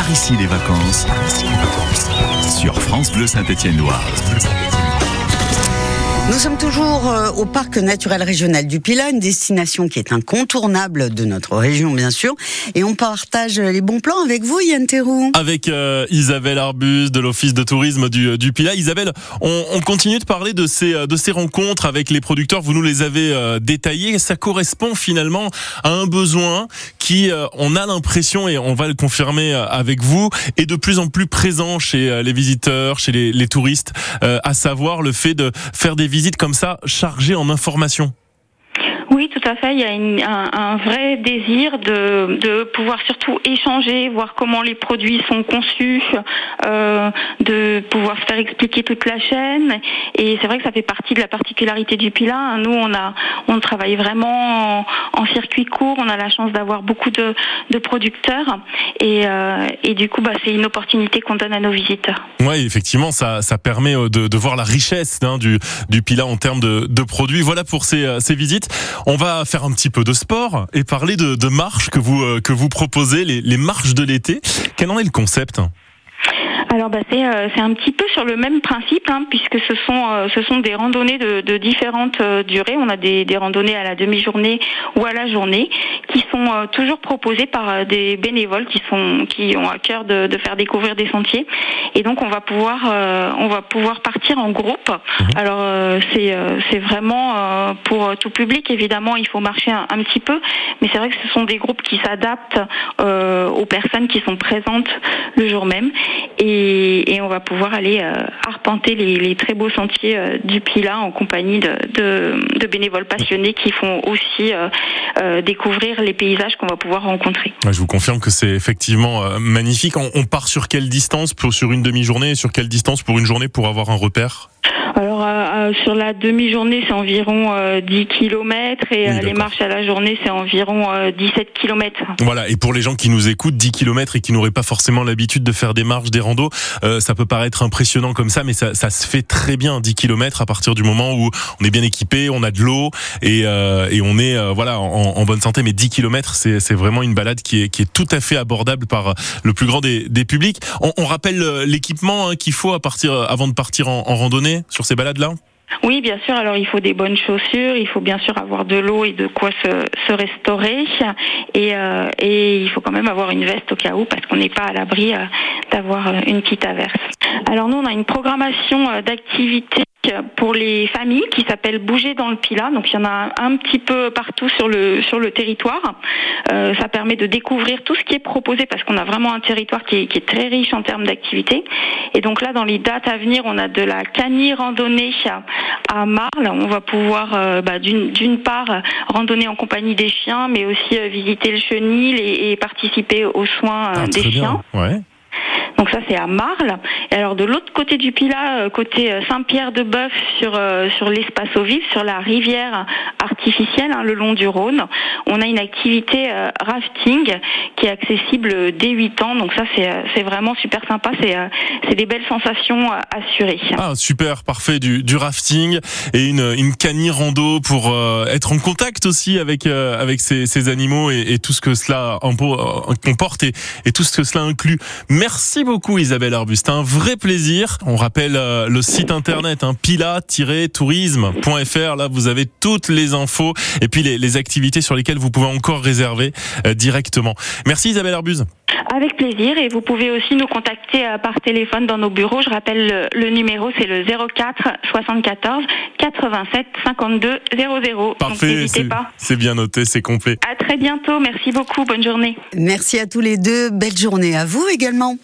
Par ici les vacances. Sur France Bleu Saint-Étienne-Loire. Nous sommes toujours euh, au parc naturel régional du Pilat, une destination qui est incontournable de notre région, bien sûr. Et on partage les bons plans avec vous, Yann Théroux. Avec euh, Isabelle Arbus de l'Office de tourisme du, du Pilat. Isabelle, on, on, continue de parler de ces, de ces rencontres avec les producteurs. Vous nous les avez euh, détaillées. Ça correspond finalement à un besoin qui, euh, on a l'impression, et on va le confirmer euh, avec vous, est de plus en plus présent chez les visiteurs, chez les, les touristes, à savoir le fait de faire des visites comme ça chargées en informations. Oui, tout à fait. Il y a un, vrai désir de, pouvoir surtout échanger, voir comment les produits sont conçus, euh, de pouvoir faire expliquer toute la chaîne. Et c'est vrai que ça fait partie de la particularité du Pila. Nous, on a, on travaille vraiment en, circuit court. On a la chance d'avoir beaucoup de, producteurs. Et, euh, et du coup, bah, c'est une opportunité qu'on donne à nos visiteurs. Oui, effectivement, ça, permet euh, de, voir la richesse hein, du, du Pila en termes de, produits. Voilà pour ces, visites. Va faire un petit peu de sport et parler de, marches que vous, euh, que vous proposez, les marches de l'été. Quel en est le concept? Alors bah, c'est euh, c'est un petit peu sur le même principe hein, puisque ce sont euh, ce sont des randonnées de, de différentes euh, durées. On a des, des randonnées à la demi-journée ou à la journée qui sont euh, toujours proposées par euh, des bénévoles qui sont qui ont à cœur de, de faire découvrir des sentiers. Et donc on va pouvoir euh, on va pouvoir partir en groupe. Mmh. Alors c'est c'est vraiment pour tout public évidemment. Il faut marcher un, un petit peu, mais c'est vrai que ce sont des groupes qui s'adaptent aux personnes qui sont présentes le jour même. Et, et, on va pouvoir aller euh, arpenter les, les, très beaux sentiers euh, du Pila en compagnie de, de, de, bénévoles passionnés qui font aussi euh, découvrir les paysages qu'on va pouvoir rencontrer. Je vous confirme que c'est effectivement magnifique. On, on, part sur quelle distance pour, sur une demi-journée et sur quelle distance pour une journée pour avoir un repère? Alors euh, sur la demi-journée, c'est environ euh, 10 km et oui, les marches à la journée, c'est environ euh, 17 km. Voilà, et pour les gens qui nous écoutent, 10 km et qui n'auraient pas forcément l'habitude de faire des marches, des randos, euh, ça peut paraître impressionnant comme ça, mais ça, ça, se fait très bien 10 km à partir du moment où on est bien équipé, on a de l'eau et, euh, et, on est voilà en, en, bonne santé. Mais 10 km, c'est vraiment une balade qui est, qui est tout à fait abordable par le plus grand des, des publics. On, on rappelle l'équipement hein, qu'il faut à partir avant de partir en, en randonnée sur ces balades-là? Oui, bien sûr. Alors, il faut des bonnes chaussures, il faut bien sûr avoir de l'eau et de quoi se, restaurer. Et, euh, et, il faut quand même avoir une veste au cas où, parce qu'on n'est pas à l'abri euh, d'avoir une petite averse. Alors, nous, on a une programmation euh, d'activités pour les familles qui s'appelle Bouger dans le Pila. Donc il y en a un petit peu partout sur le sur le territoire. Euh, ça permet de découvrir tout ce qui est proposé parce qu'on a vraiment un territoire qui est, qui est très riche en termes d'activités. Et donc là, dans les dates à venir, on a de la canie randonnée à Marle. On va pouvoir euh, bah, d'une part randonner en compagnie des chiens, mais aussi euh, visiter le chenil et, et participer aux soins ah, des chiens. Ouais. Donc ça c'est à Marle. Et alors de l'autre côté du Pilat, côté Saint-Pierre-de-Bœuf, sur sur l'espace au vif, sur la rivière artificielle, hein, le long du Rhône, on a une activité euh, rafting qui est accessible dès 8 ans. Donc ça c'est vraiment super sympa. C'est c'est des belles sensations assurées. Ah super, parfait du, du rafting et une une canie rando pour euh, être en contact aussi avec euh, avec ces, ces animaux et, et, tout ce que cela comporte et, et tout ce que cela inclut. Merci Isabelle Arbuste, un vrai plaisir. On rappelle euh, le site internet hein, pila-tourisme.fr. Là, vous avez toutes les infos et puis les, les, activités sur lesquelles vous pouvez encore réserver euh, directement. Merci Isabelle Arbuse. Avec plaisir et vous pouvez aussi nous contacter euh, par téléphone dans nos bureaux. Je rappelle le, le numéro, c'est le 04 74 87 52 00. Parfait, n'hésitez pas. C'est bien noté, c'est complet. À très bientôt, merci beaucoup, bonne journée. Merci à tous les deux, belle journée à vous également.